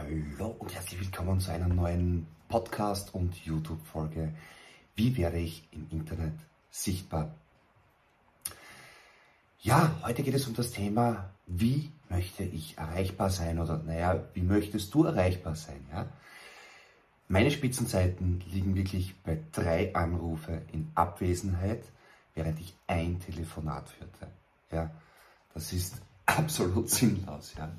Hallo und herzlich willkommen zu einer neuen Podcast- und YouTube-Folge. Wie werde ich im Internet sichtbar? Ja, heute geht es um das Thema, wie möchte ich erreichbar sein oder naja, wie möchtest du erreichbar sein? Ja? Meine Spitzenzeiten liegen wirklich bei drei Anrufe in Abwesenheit, während ich ein Telefonat führte. Ja, das ist absolut sinnlos. Ja.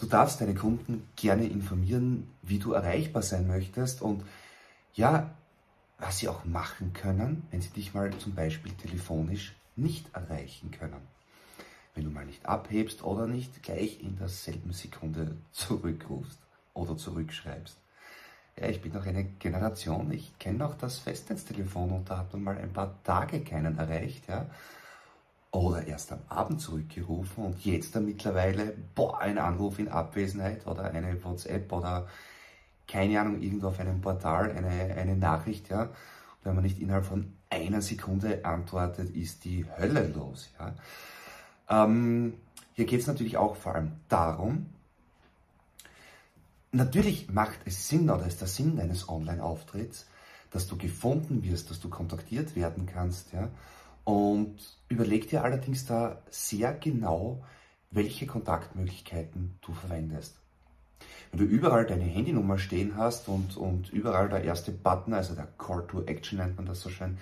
Du darfst deine Kunden gerne informieren, wie du erreichbar sein möchtest und ja, was sie auch machen können, wenn sie dich mal zum Beispiel telefonisch nicht erreichen können. Wenn du mal nicht abhebst oder nicht gleich in derselben Sekunde zurückrufst oder zurückschreibst. Ja, ich bin noch eine Generation, ich kenne noch das Festnetztelefon und da hat man mal ein paar Tage keinen erreicht. Ja oder erst am Abend zurückgerufen und jetzt dann mittlerweile, boah, ein Anruf in Abwesenheit oder eine WhatsApp oder keine Ahnung, irgendwo auf einem Portal eine, eine Nachricht, ja. Und wenn man nicht innerhalb von einer Sekunde antwortet, ist die Hölle los, ja. Ähm, hier geht es natürlich auch vor allem darum, natürlich macht es Sinn oder ist der Sinn deines Online-Auftritts, dass du gefunden wirst, dass du kontaktiert werden kannst, ja und überleg dir allerdings da sehr genau, welche Kontaktmöglichkeiten du verwendest. Wenn du überall deine Handynummer stehen hast und, und überall der erste Button, also der Call to Action nennt man das so schön,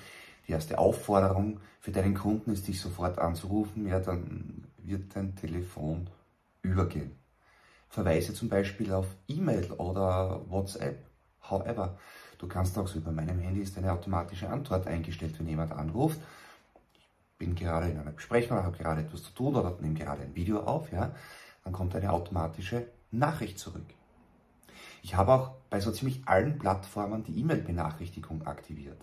die erste Aufforderung für deinen Kunden ist, dich sofort anzurufen, ja, dann wird dein Telefon übergehen. Verweise zum Beispiel auf E-Mail oder WhatsApp. However, du kannst auch so über meinem Handy ist eine automatische Antwort eingestellt, wenn jemand anruft bin gerade in einer Besprechung, habe gerade etwas zu tun oder nehme gerade ein Video auf, ja, dann kommt eine automatische Nachricht zurück. Ich habe auch bei so ziemlich allen Plattformen die E-Mail-Benachrichtigung aktiviert.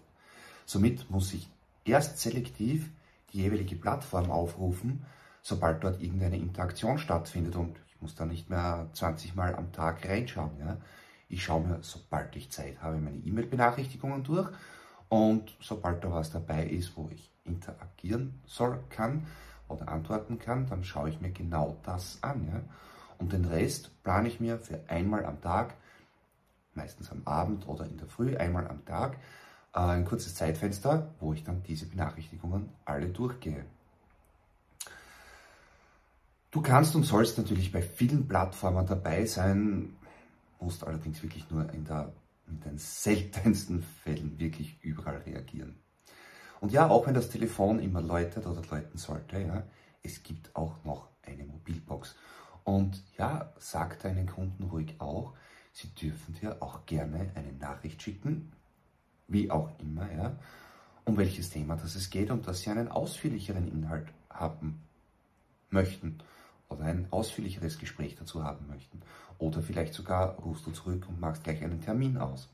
Somit muss ich erst selektiv die jeweilige Plattform aufrufen, sobald dort irgendeine Interaktion stattfindet und ich muss da nicht mehr 20 Mal am Tag reinschauen. Ja. Ich schaue mir, sobald ich Zeit habe, meine E-Mail-Benachrichtigungen durch und sobald da was dabei ist, wo ich interagieren soll, kann oder antworten kann, dann schaue ich mir genau das an. Ja? Und den Rest plane ich mir für einmal am Tag, meistens am Abend oder in der Früh, einmal am Tag, äh, ein kurzes Zeitfenster, wo ich dann diese Benachrichtigungen alle durchgehe. Du kannst und sollst natürlich bei vielen Plattformen dabei sein, musst allerdings wirklich nur in der in den seltensten Fällen wirklich überall reagieren. Und ja, auch wenn das Telefon immer läutet oder läuten sollte, ja, es gibt auch noch eine Mobilbox. Und ja, sag deinen Kunden ruhig auch, sie dürfen dir auch gerne eine Nachricht schicken, wie auch immer, ja, um welches Thema das es geht und dass sie einen ausführlicheren Inhalt haben möchten oder ein ausführlicheres Gespräch dazu haben möchten. Oder vielleicht sogar rufst du zurück und machst gleich einen Termin aus.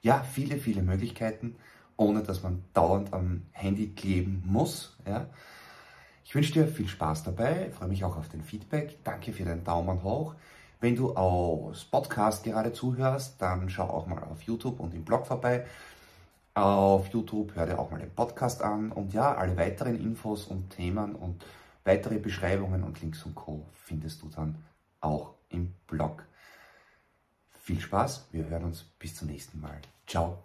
Ja, viele, viele Möglichkeiten, ohne dass man dauernd am Handy kleben muss. Ja. Ich wünsche dir viel Spaß dabei, freue mich auch auf den Feedback. Danke für den Daumen hoch. Wenn du aus Podcast gerade zuhörst, dann schau auch mal auf YouTube und im Blog vorbei. Auf YouTube hör dir auch mal den Podcast an und ja, alle weiteren Infos und Themen und Weitere Beschreibungen und Links und Co. findest du dann auch Blog. Viel Spaß, wir hören uns bis zum nächsten Mal. Ciao.